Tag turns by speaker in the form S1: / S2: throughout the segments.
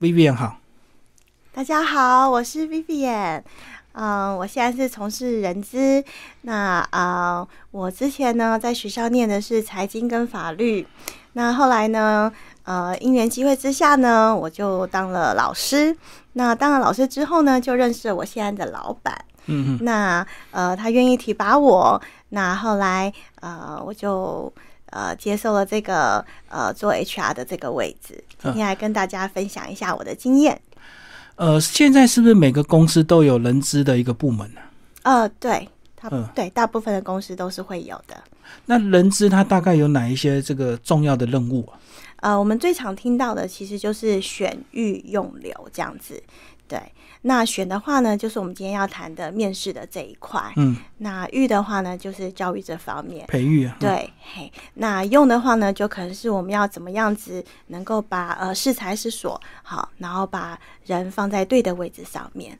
S1: Vivian 好，
S2: 大家好，我是 Vivian。嗯，我现在是从事人资。那啊，我之前呢在学校念的是财经跟法律。那后来呢，呃，因缘机会之下呢，我就当了老师。那当了老师之后呢，就认识了我现在的老板。
S1: 嗯嗯。
S2: 那呃，他愿意提拔我。那后来呃，我就呃接受了这个呃做 HR 的这个位置。今天来跟大家分享一下我的经验。
S1: 呃，现在是不是每个公司都有人资的一个部门呢？
S2: 呃，对，它对大部分的公司都是会有的。
S1: 那人资它大概有哪一些这个重要的任务啊？
S2: 呃，我们最常听到的其实就是选育用留这样子。对，那选的话呢，就是我们今天要谈的面试的这一块。
S1: 嗯，
S2: 那育的话呢，就是教育这方面
S1: 培育。
S2: 啊对，嘿，那用的话呢，就可能是我们要怎么样子能够把呃适才是所好，然后把人放在对的位置上面，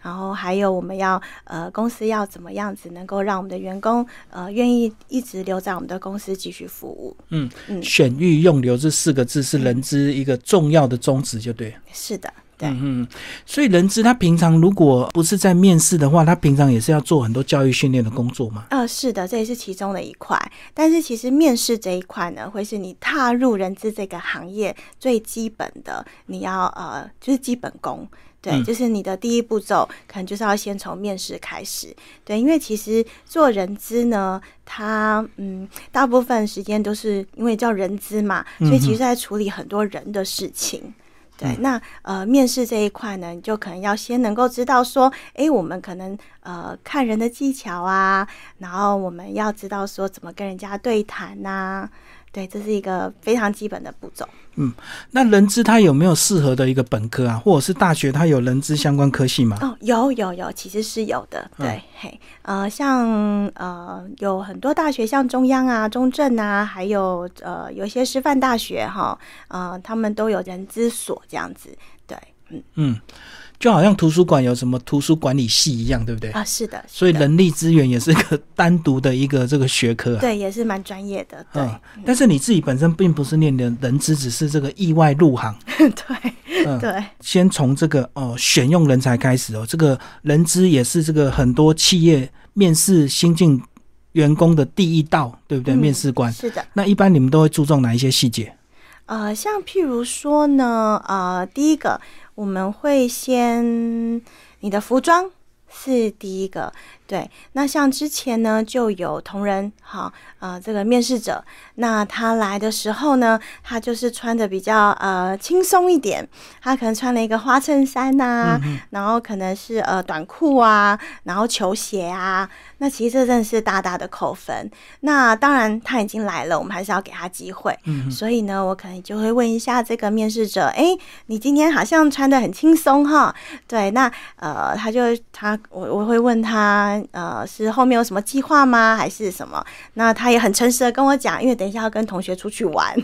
S2: 然后还有我们要呃公司要怎么样子能够让我们的员工呃愿意一直留在我们的公司继续服务。
S1: 嗯嗯，选育用留这四个字是人资一个重要的宗旨，就对。
S2: 是的。对，
S1: 嗯，所以人资他平常如果不是在面试的话，他平常也是要做很多教育训练的工作吗？
S2: 呃，是的，这也是其中的一块。但是其实面试这一块呢，会是你踏入人资这个行业最基本的，你要呃，就是基本功。对，就是你的第一步骤，可能就是要先从面试开始。对，因为其实做人资呢，他嗯，大部分时间都是因为叫人资嘛，所以其实在处理很多人的事情。对，那呃，面试这一块呢，你就可能要先能够知道说，哎，我们可能呃看人的技巧啊，然后我们要知道说怎么跟人家对谈呐。对，这是一个非常基本的步骤。
S1: 嗯，那人资它有没有适合的一个本科啊，或者是大学它有人资相关科系吗？
S2: 哦，有有有，其实是有的。对，嘿，呃，像呃有很多大学，像中央啊、中正啊，还有呃有一些师范大学哈，呃，他们都有人资所这样子。对，
S1: 嗯嗯。就好像图书馆有什么图书管理系一样，对不对？
S2: 啊，是的。
S1: 所以人力资源也是个单独的一个这个学科。
S2: 对，也是蛮专业的。对。
S1: 但是你自己本身并不是念的人资，只是这个意外入行。
S2: 对。对。
S1: 先从这个哦选用人才开始哦，这个人资也是这个很多企业面试新进员工的第一道，对不对？面试官
S2: 是的。
S1: 那一般你们都会注重哪一些细节？
S2: 呃，像譬如说呢，呃，第一个。我们会先你的服装是第一个，对。那像之前呢，就有同仁，哈，呃，这个面试者，那他来的时候呢，他就是穿的比较呃轻松一点，他可能穿了一个花衬衫呐，然后可能是呃短裤啊，然后球鞋啊。那其实这真的是大大的扣分。那当然他已经来了，我们还是要给他机会。嗯，所以呢，我可能就会问一下这个面试者：，哎，你今天好像穿的很轻松哈？对，那呃，他就他我我会问他，呃，是后面有什么计划吗？还是什么？那他也很诚实的跟我讲，因为等一下要跟同学出去玩，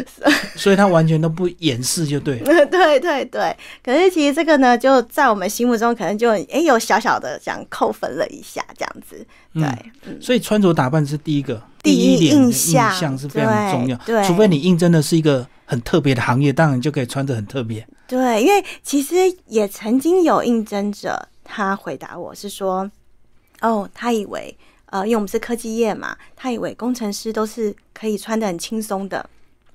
S1: 所以他完全都不掩饰，就对。
S2: 对对对。可是其实这个呢，就在我们心目中可能就哎有小小的这样扣分了一下，这样子。对，
S1: 所以穿着打扮是第一个第一印象是非常重要。
S2: 对，
S1: 除非你应征的是一个很特别的行业，当然就可以穿着很特别。
S2: 对，因为其实也曾经有应征者，他回答我是说：“哦，他以为呃，因为我们是科技业嘛，他以为工程师都是可以穿的很轻松的，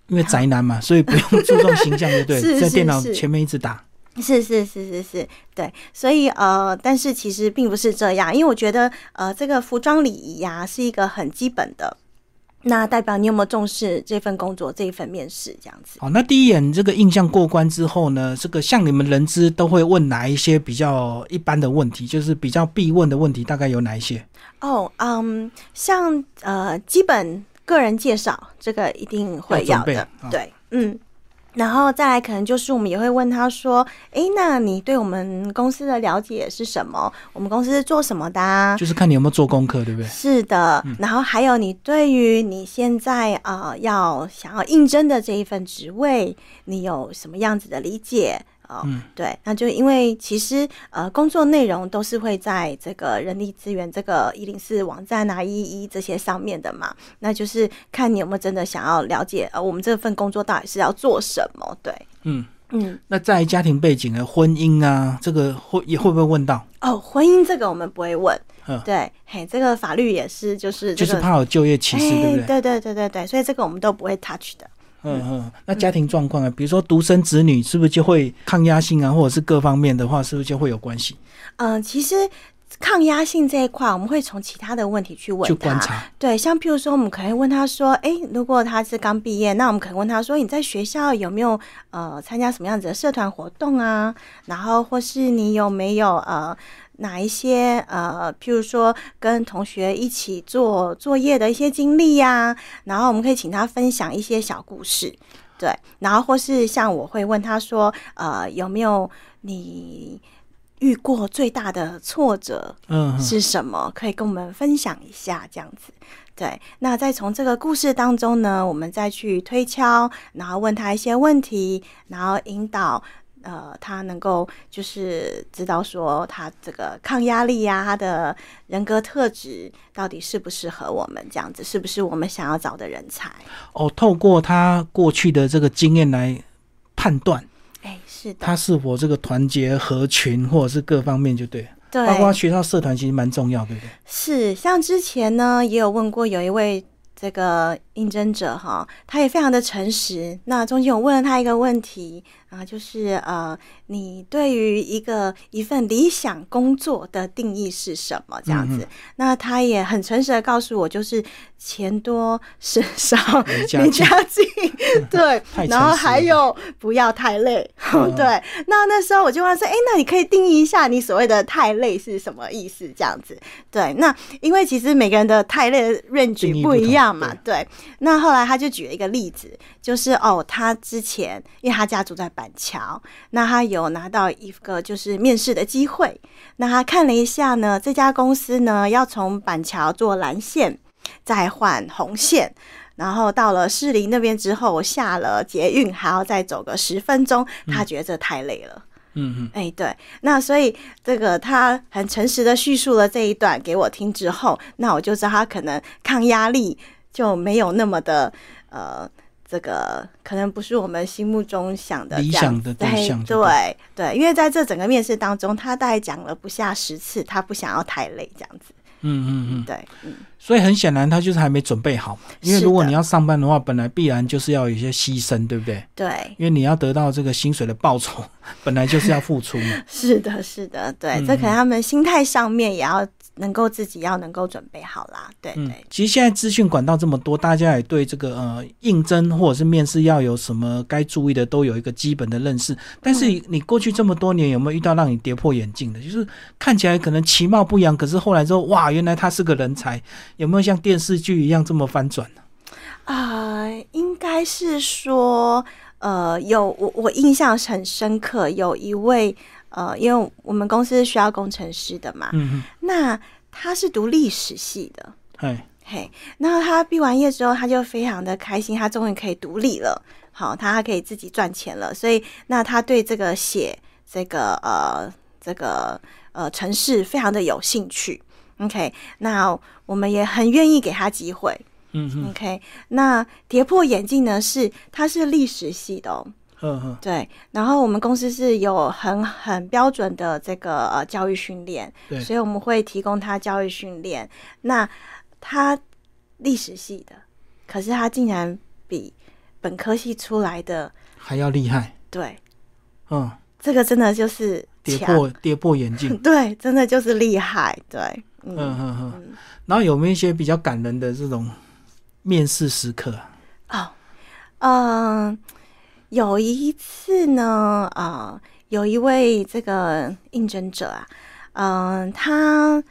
S1: 因为宅男嘛，所以不用注重形象，对对？在电脑前面一直打。”
S2: 是是是是是，对，所以呃，但是其实并不是这样，因为我觉得呃，这个服装礼仪呀是一个很基本的，那代表你有没有重视这份工作这一份面试这样子。
S1: 好，那第一眼这个印象过关之后呢，这个像你们人资都会问哪一些比较一般的问题，就是比较必问的问题，大概有哪一些？
S2: 哦，嗯，像呃，基本个人介绍这个一定会要的，对，嗯。然后再来，可能就是我们也会问他说：“哎，那你对我们公司的了解是什么？我们公司是做什么的？”
S1: 就是看你有没有做功课，对不对？
S2: 是的。然后还有你对于你现在呃要想要应征的这一份职位，你有什么样子的理解？嗯，对，那就因为其实呃，工作内容都是会在这个人力资源这个一零四网站啊、一一这些上面的嘛，那就是看你有没有真的想要了解呃，我们这份工作到底是要做什么？对，
S1: 嗯
S2: 嗯，
S1: 那在家庭背景的婚姻啊，这个会也会不会问到？
S2: 哦，婚姻这个我们不会问，
S1: 嗯
S2: 对，嘿，这个法律也是，就是这个，
S1: 就是怕有就业歧视，对不对？
S2: 哎对对对对对，所以这个我们都不会 touch 的。
S1: 嗯嗯。那家庭状况啊，比如说独生子女，是不是就会抗压性啊，或者是各方面的话，是不是就会有关系？
S2: 嗯、其实抗压性这一块，我们会从其他的问题去问
S1: 去
S2: 他。
S1: 观察。
S2: 对，像譬如说，我们可能问他说：“诶，如果他是刚毕业，那我们可能问他说，你在学校有没有呃参加什么样子的社团活动啊？然后或是你有没有呃哪一些呃，譬如说跟同学一起做作业的一些经历呀、然后我们可以请他分享一些小故事。对，然后或是像我会问他说：呃，有没有你遇过最大的挫折
S1: 嗯，嗯
S2: 是什么？可以跟我们分享一下，这样子。对，那再从这个故事当中呢，我们再去推敲，然后问他一些问题，然后引导呃他能够就是知道说他这个抗压力呀、他的人格特质到底适不适合我们，这样子是不是我们想要找的人才？
S1: 哦，透过他过去的这个经验来判断
S2: 哎，是的，
S1: 他是否这个团结合群，或者是各方面就对了。
S2: 对，
S1: 包括学校社团其实蛮重要，对不对？
S2: 是，像之前呢，也有问过有一位这个应征者哈，他也非常的诚实。那中间我问了他一个问题啊，就是呃，你对于一个一份理想工作的定义是什么？这样子，
S1: 嗯
S2: 那他也很诚实的告诉我，就是钱多事少，
S1: 离家近
S2: 对，然后还有不要太累，
S1: 嗯
S2: 对。那那时候我就问他说，哎、那你可以定义一下你所谓的太累是什么意思？这样子，对。那因为其实每个人的太累的
S1: 定
S2: range 不一样嘛，对。那后来他就举了一个例子，就是哦，他之前因为他家住在板桥，那他有拿到一个就是面试的机会，那他看了一下呢，这家公司呢要从板桥坐蓝线，再换红线。然后到了士林那边之后，我下了捷运还要再走个十分钟，他觉得这太累了。
S1: 嗯嗯，
S2: 哎，对，那所以这个他很诚实的叙述了这一段给我听之后，那我就知道他可能抗压力就没有那么的呃，这个可能不是我们心目中想的
S1: 理想的对象就
S2: 对对，因为在这整个面试当中，他大概讲了不下十次，他不想要太累这样子。
S1: 嗯嗯嗯，
S2: 对，嗯，
S1: 所以很显然他就是还没准备好嘛。因为如果你要上班的话，本来必然就是要有一些牺牲，对不对？
S2: 对，
S1: 因为你要得到这个薪水的报酬，本来就是要付出嘛。
S2: 是的，是的，对，
S1: 嗯
S2: 这可能他们心态上面也要能够自己要能够准备好啦。对
S1: 嗯
S2: 对，，
S1: 其实现在资讯管道这么多，大家也对这个呃应征或者是面试要有什么该注意的，都有一个基本的认识。但是
S2: 嗯
S1: 你过去这么多年，有没有遇到让你跌破眼镜的？就是看起来可能其貌不扬，可是后来之后，哇，原来他是个人才。有没有像电视剧一样这么翻转呢？
S2: 啊、应该是说，呃，有我我印象很深刻，有一位呃，因为我们公司是需要工程师的嘛，
S1: 嗯嗯，
S2: 那他是读历史系的，
S1: 哎，
S2: 嘿，那他毕完业之后，他就非常的开心，他终于可以独立了，好，他可以自己赚钱了，所以那他对这个写这个呃这个呃城市非常的有兴趣。OK，那我们也很愿意给他机会。
S1: 嗯嗯
S2: OK，那跌破眼镜呢是他是历史系的哦，
S1: 嗯嗯，
S2: 对，然后我们公司是有很很标准的这个呃教育训练，
S1: 对。
S2: 所以我们会提供他教育训练。那他历史系的，可是他竟然比本科系出来的，
S1: 还要厉害，
S2: 对，
S1: 嗯，
S2: 这个真的就是
S1: 跌，破 跌破眼镜。
S2: 对，真的就是厉害，对，
S1: 嗯
S2: 嗯
S1: 嗯嗯，然后有没有一些比较感人的这种面试时刻？啊？
S2: 哦，嗯、有一次呢，啊、有一位这个应征者啊，嗯、他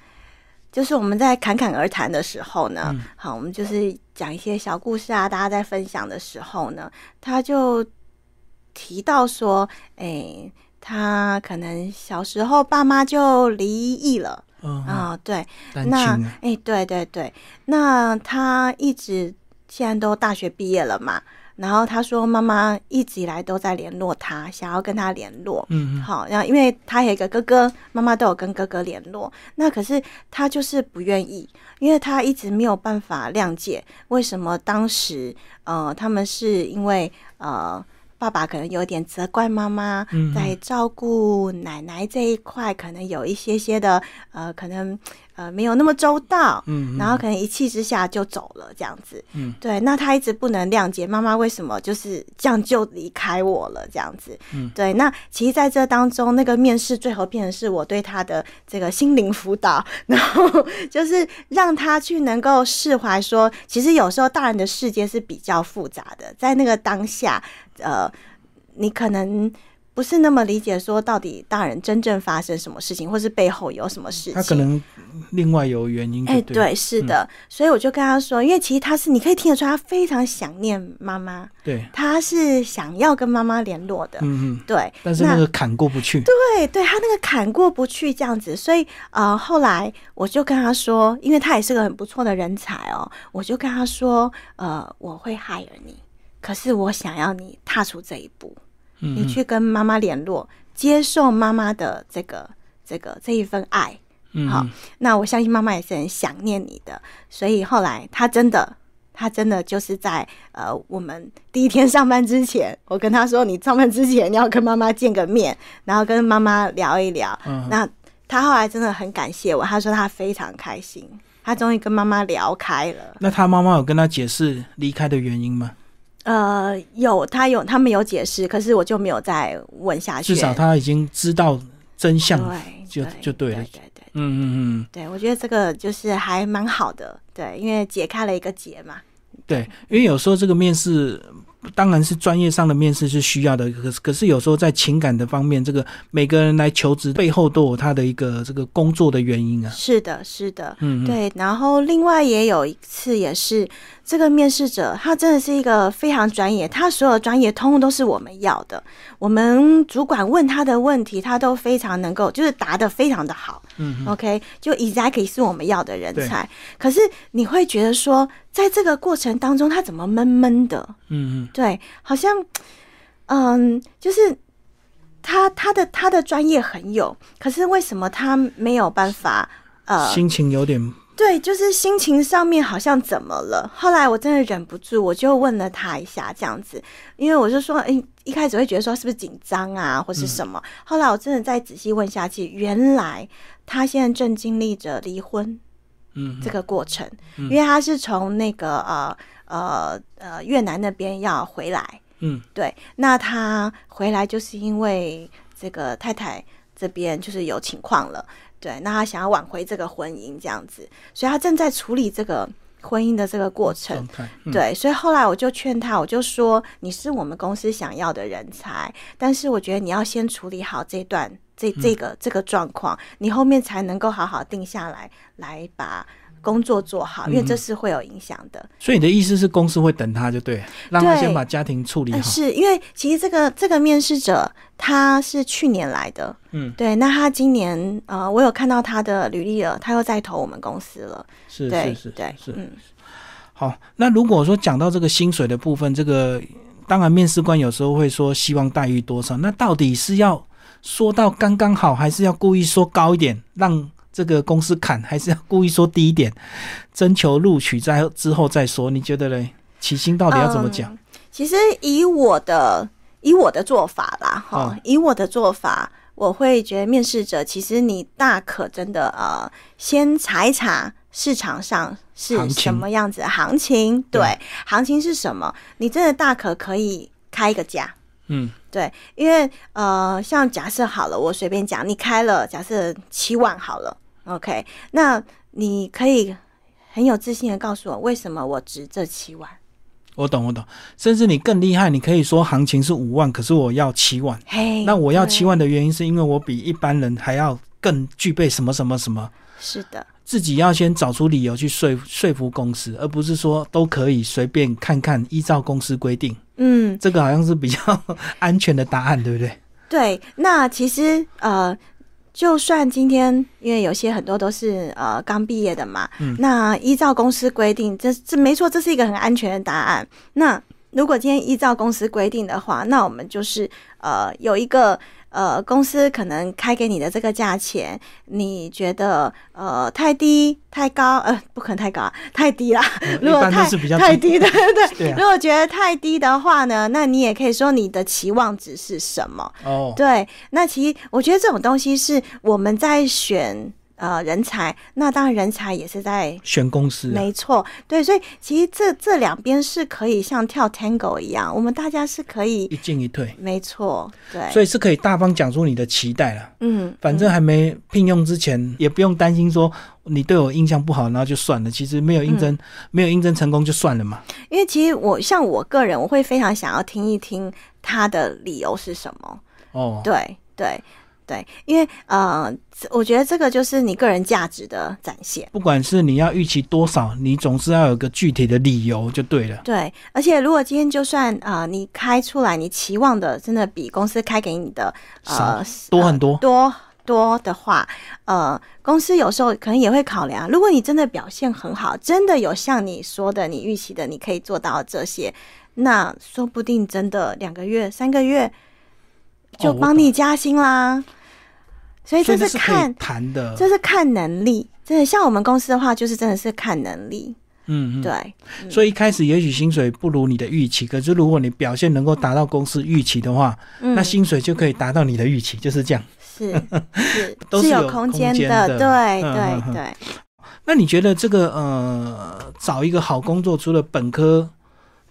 S2: 就是我们在侃侃而谈的时候呢，
S1: 嗯。
S2: 好，我们就是讲一些小故事啊，大家在分享的时候呢，他就提到说，哎、他可能小时候爸妈就离异了。
S1: 嗯，
S2: 啊、对，那
S1: 啊，
S2: 哎、对对对，那他一直现在都大学毕业了嘛，然后他说妈妈一直以来都在联络他，想要跟他联络。
S1: 嗯嗯
S2: 好，然后因为他有一个哥哥，妈妈都有跟哥哥联络，那可是他就是不愿意，因为他一直没有办法谅解为什么当时呃他们是因为呃。爸爸可能有点责怪妈妈，
S1: 嗯
S2: 在照顾奶奶这一块，可能有一些些的呃，可能呃没有那么周到，
S1: 嗯，
S2: 然后可能一气之下就走了这样子。
S1: 嗯，
S2: 对，那他一直不能谅解妈妈为什么就是这样就离开我了这样子。
S1: 嗯，
S2: 对，那其实在这当中，那个面试最后变成是我对他的这个心灵辅导，然后就是让他去能够释怀说，其实有时候大人的世界是比较复杂的，在那个当下，呃，你可能。不是那么理解，说到底大人真正发生什么事情，或是背后有什么事情？
S1: 他可能另外有原因。
S2: 哎、
S1: 对，
S2: 对，是的，所以我就跟他说，因为其实他是你可以听得出，他非常想念妈妈，
S1: 对，
S2: 他是想要跟妈妈联络的，
S1: 嗯嗯，
S2: 对。
S1: 但是那个坎过不去。
S2: 对对，他那个坎过不去这样子，所以呃，后来我就跟他说，因为他也是个很不错的人才哦，我就跟他说，呃，我会 hire 你，可是我想要你踏出这一步，
S1: 嗯
S2: 你去跟妈妈联络，接受妈妈的这个这个这一份爱。
S1: 嗯，
S2: 好，那我相信妈妈也是很想念你的，所以后来她真的，她真的就是在呃，我们第一天上班之前，我跟她说，你上班之前你要跟妈妈见个面，然后跟妈妈聊一聊。
S1: 嗯
S2: 那他后来真的很感谢我，他说他非常开心，他终于跟妈妈聊开了。
S1: 那他妈妈有跟他解释离开的原因吗？
S2: 呃，有他有他们有解释，可是我就没有再问下去。
S1: 至少他已经知道真相。
S2: 对
S1: 就
S2: 对
S1: 就对了
S2: 对对对
S1: 嗯嗯嗯，
S2: 对，我觉得这个就是还蛮好的，对，因为解开了一个结嘛。
S1: 对，因为有时候这个面试。当然是专业上的面试是需要的，可是可是有时候在情感的方面，这个每个人来求职背后都有他的一个这个工作的原因啊。
S2: 是的，是的，
S1: 嗯，嗯，
S2: 对。然后另外也有一次，也是这个面试者，他真的是一个非常专业，他所有专业通通都是我们要的。我们主管问他的问题，他都非常能够，就是答的非常的好。
S1: 嗯
S2: OK，就 exactly 是我们要的人才。可是你会觉得说，在这个过程当中，他怎么闷闷的？
S1: 嗯嗯
S2: 对，好像，嗯，就是他他的他的专业很有，可是为什么他没有办法？呃，
S1: 心情有点
S2: 对，就是心情上面好像怎么了？后来我真的忍不住，我就问了他一下，这样子，因为我就说，哎、一开始会觉得说是不是紧张啊，或是什么？后来我真的再仔细问下去，原来他现在正经历着离婚
S1: 嗯
S2: 这个过程，因为他是从那个呃呃呃越南那边要回来，
S1: 嗯。
S2: 对，那他回来就是因为这个太太这边就是有情况了，对，那他想要挽回这个婚姻这样子，所以他正在处理这个婚姻的这个过程。对，所以后来我就劝他，我就说你是我们公司想要的人才，但是我觉得你要先处理好这段这这个这个状况，你后面才能够好好定下来，来把工作做好，因为这是会有影响的。
S1: 所以你的意思是公司会等他就对，让他先把家庭处理
S2: 呃，
S1: 好。
S2: 是因为其实这个这个面试者他是去年来的，
S1: 嗯，
S2: 对，那他今年呃，我有看到他的履历了，他又在投我们公司了，
S1: 是是是
S2: 对，
S1: 是。
S2: 嗯，
S1: 好，那如果说讲到这个薪水的部分，这个当然面试官有时候会说希望待遇多少，那到底是要说到刚刚好，还是要故意说高一点，让这个公司砍，还是要故意说低一点，征求录取在之后再说？你觉得嘞？起薪到底要怎么讲？
S2: 嗯其实以我的以我的做法啦，哈、
S1: 嗯
S2: 以我的做法，我会觉得面试者其实你大可真的呃，先查一查市场上是什么样子的行情，
S1: 对
S2: 对，行情是什么，你真的大可可以开一个价。
S1: 嗯
S2: 对，因为呃，像假设好了，我随便讲，你开了假设七万好了，OK，那你可以很有自信的告诉我，为什么我值这七万？
S1: 我懂，我懂。甚至你更厉害，你可以说行情是五万，可是我要七万。
S2: 嘿，
S1: 那我要七万的原因是因为我比一般人还要更具备什么什么什么。
S2: 是的，
S1: 自己要先找出理由去说说服公司，而不是说都可以随便看看，依照公司规定。
S2: 嗯，
S1: 这个好像是比较 安全的答案，对不对？
S2: 对。那其实呃，就算今天因为有些很多都是呃刚毕业的嘛，
S1: 嗯
S2: 那依照公司规定，这这没错，这是一个很安全的答案。那如果今天依照公司规定的话，那我们就是呃有一个呃，公司可能开给你的这个价钱，你觉得呃太低、太高？呃，不可能太高啊，太低啦。如果太太低，
S1: 的
S2: 对对对。如，果觉得太低的话呢，那你也可以说你的期望值是什么？
S1: 哦，
S2: 对，那其实我觉得这种东西是我们在选呃人才，那当然人才也是在。
S1: 选公司啊，
S2: 没错，对，所以其实这这两边是可以像跳 tango 一样，我们大家是可以，
S1: 一进一退，
S2: 没错，对，
S1: 所以是可以大方讲出你的期待了。
S2: 嗯，
S1: 反正还没聘用之前，也不用担心说你对我印象不好，然后就算了。其实没有应
S2: 嗯
S1: 征，没有应征成功就算了嘛。
S2: 因为其实我像我个人，我会非常想要听一听他的理由是什么，
S1: 哦，
S2: 对对对，因为呃，我觉得这个就是你个人价值的展现。
S1: 不管是你要预期多少，你总是要有个具体的理由就对了。
S2: 对，而且如果今天就算呃你开出来，你期望的真的比公司开给你的呃
S1: 多很多
S2: 呃多多的话，呃，公司有时候可能也会考量，如果你真的表现很好，真的有像你说的，你预期的，你可以做到这些，那说不定真的两个月、三个月就帮你加薪啦。所以这
S1: 是
S2: 看，
S1: 谈的。
S2: 这是看能力。真的，像我们公司的话，就是真的是看能力。
S1: 嗯嗯。
S2: 对，
S1: 所以一开始也许薪水不如你的预期，可是如果你表现能够达到公司预期的话，
S2: 嗯，
S1: 那薪水就可以达到你的预期，就是这样。
S2: 是 是
S1: 都是有
S2: 有空间的，
S1: 的
S2: 对对对。
S1: 那你觉得这个呃，找一个好工作，除了本科，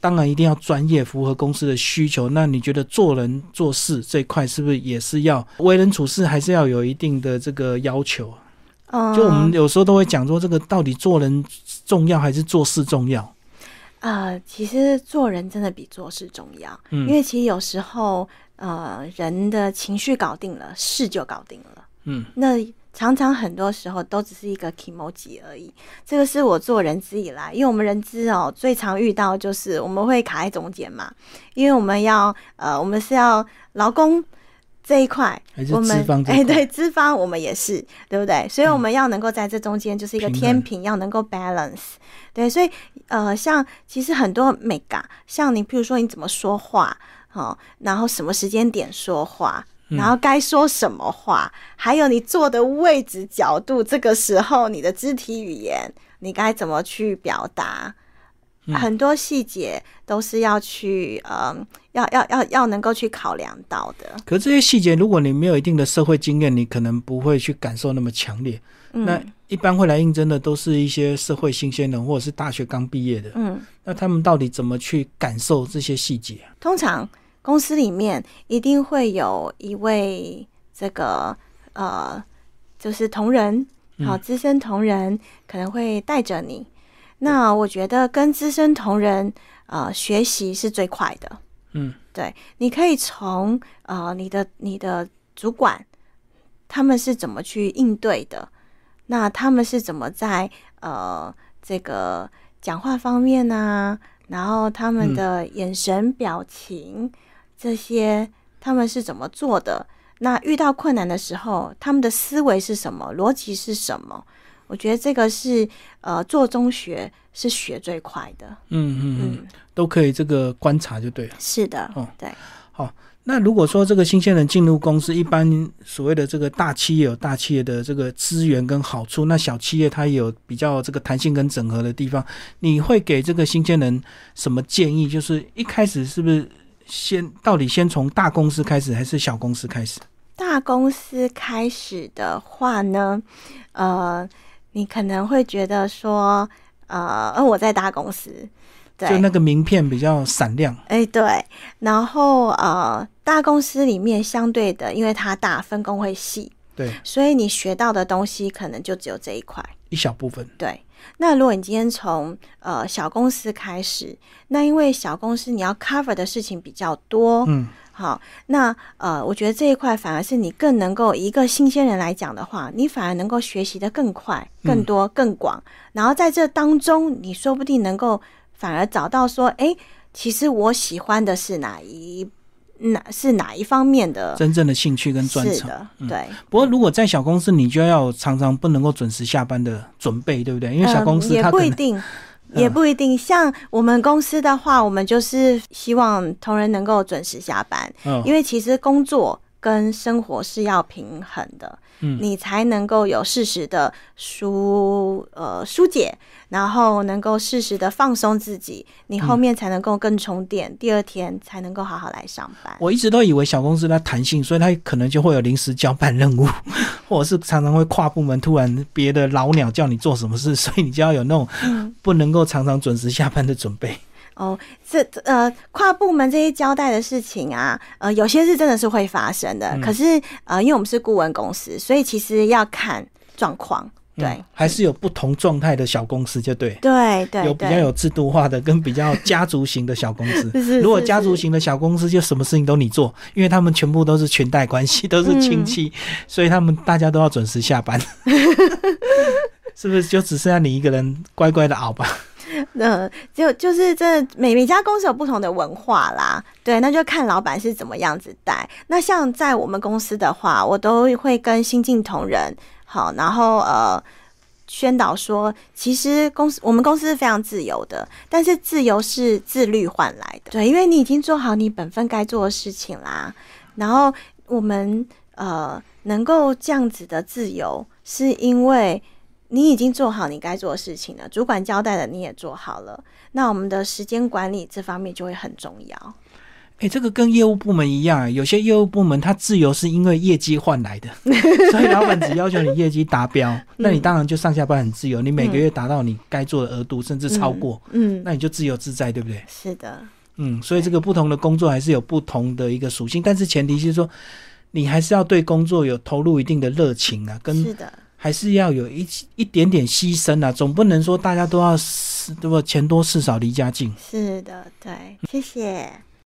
S1: 当然一定要专业，符合公司的需求。那你觉得做人做事这一块是不是也是要为人处事，还是要有一定的这个要求啊？
S2: 嗯，
S1: 就我们有时候都会讲说，这个到底做人重要还是做事重要？
S2: 呃，其实做人真的比做事重要，
S1: 嗯
S2: 因为其实有时候呃，人的情绪搞定了，事就搞定了。
S1: 嗯，
S2: 那常常很多时候都只是一个 emoji 而已。这个是我做人资以来，因为我们人资哦最常遇到就是我们会卡在中间嘛，因为我们要呃，我们是要劳工这一块，我们哎？对，资方我们也是，对不对？所以我们要能够在这中间就是一个天平，要能够 balance。对，所以呃，像其实很多美感，像你，譬如说你怎么说话，哦，然后什么时间点说话，
S1: 嗯
S2: 然后该说什么话，还有你坐的位置、角度，这个时候你的肢体语言，你该怎么去表达？
S1: 嗯
S2: 很多细节都是要去，嗯，要要要要能够去考量到的。
S1: 可是这些细节，如果你没有一定的社会经验，你可能不会去感受那么强烈。
S2: 嗯
S1: 那一般会来应征的都是一些社会新鲜人，或者是大学刚毕业的。
S2: 嗯。
S1: 那他们到底怎么去感受这些细节啊？
S2: 通常公司里面一定会有一位这个呃，就是同仁，好、资深同仁可能会带着你。那我觉得跟资深同仁呃学习是最快的。
S1: 嗯，
S2: 对，你可以从呃你的你的主管他们是怎么去应对的，那他们是怎么在呃这个讲话方面呢、然后他们的眼神、表情这些，他们是怎么做的？那遇到困难的时候，他们的思维是什么？逻辑是什么？我觉得这个是呃做中学是学最快的。
S1: 嗯嗯嗯，
S2: 嗯，
S1: 都可以这个观察就对了。
S2: 是的，
S1: 哦
S2: 对。
S1: 好那如果说这个新鲜人进入公司，一般所谓的这个大企业有大企业的这个资源跟好处，那小企业它也有比较这个弹性跟整合的地方。你会给这个新鲜人什么建议？就是一开始是不是先到底先从大公司开始，还是小公司开始？
S2: 大公司开始的话呢，呃，你可能会觉得说，呃，呃我在大公司，对，
S1: 就那个名片比较闪亮。
S2: 哎，对，然后呃，大公司里面相对的，因为它大，分工会细，
S1: 对，
S2: 所以你学到的东西可能就只有这一块。
S1: 一小部分。
S2: 对，那如果你今天从呃小公司开始，那因为小公司你要 cover 的事情比较多，
S1: 嗯，
S2: 好，那呃，我觉得这一块反而是你更能够一个新鲜人来讲的话，你反而能够学习的更快、更多、更广，然后在这当中，你说不定能够反而找到说，哎，其实我喜欢的是哪一哪是哪一方面的，
S1: 真正的兴趣跟专长。
S2: 是的，对。
S1: 不过，如果在小公司，你就要常常不能够准时下班的准备，对不对？因为小公司
S2: 嗯、也不一定，也不一定。像我们公司的话，我们就是希望同仁能够准时下班，
S1: 嗯
S2: 因为其实工作跟生活是要平衡的，
S1: 嗯
S2: 你才能够有适时的疏呃疏解，然后能够适时的放松自己，你后面才能够更充电，第二天才能够好好来上班。
S1: 我一直都以为小公司它弹性，所以它可能就会有临时交办任务，或者是常常会跨部门突然别的老鸟叫你做什么事，所以你就要有那种不能够常常准时下班的准备。
S2: 哦，这呃跨部门这些交代的事情啊，呃有些是真的是会发生的，
S1: 嗯
S2: 可是呃因为我们是顾问公司，所以其实要看状况，对、
S1: 嗯还是有不同状态的小公司，就对。
S2: 对对
S1: 有比较，有制度化的，跟比较家族型的小公司。
S2: 是是
S1: 如果家族型的小公司，就什么事情都你做，因为他们全部都是裙带关系，都是亲戚，
S2: 嗯
S1: 所以他们大家都要准时下班。是不是就只剩下你一个人乖乖的熬吧？
S2: 那，就就是这每每家公司有不同的文化啦，对，那就看老板是怎么样子带。那像在我们公司的话，我都会跟新进同仁好，然后呃宣导说，其实公司我们公司是非常自由的，但是自由是自律换来的，对，因为你已经做好你本分该做的事情啦，然后我们呃能够这样子的自由，是因为。你已经做好你该做的事情了，主管交代的你也做好了，那我们的时间管理这方面就会很重要。
S1: 哎、这个跟业务部门一样，有些业务部门它自由是因为业绩换来的，所以老板只要求你业绩达标，那你当然就上下班很自由，你每个月达到你该做的额度，甚至超过，
S2: 嗯，
S1: 那你就自由自在，对不对？
S2: 是的，
S1: 嗯，所以这个不同的工作还是有不同的一个属性，但是前提是说，你还是要对工作有投入一定的热情啊，跟
S2: 是的，
S1: 还是要有一一点点牺牲啊，总不能说大家都要是对不？钱多事少离家近。
S2: 是的，对，谢谢。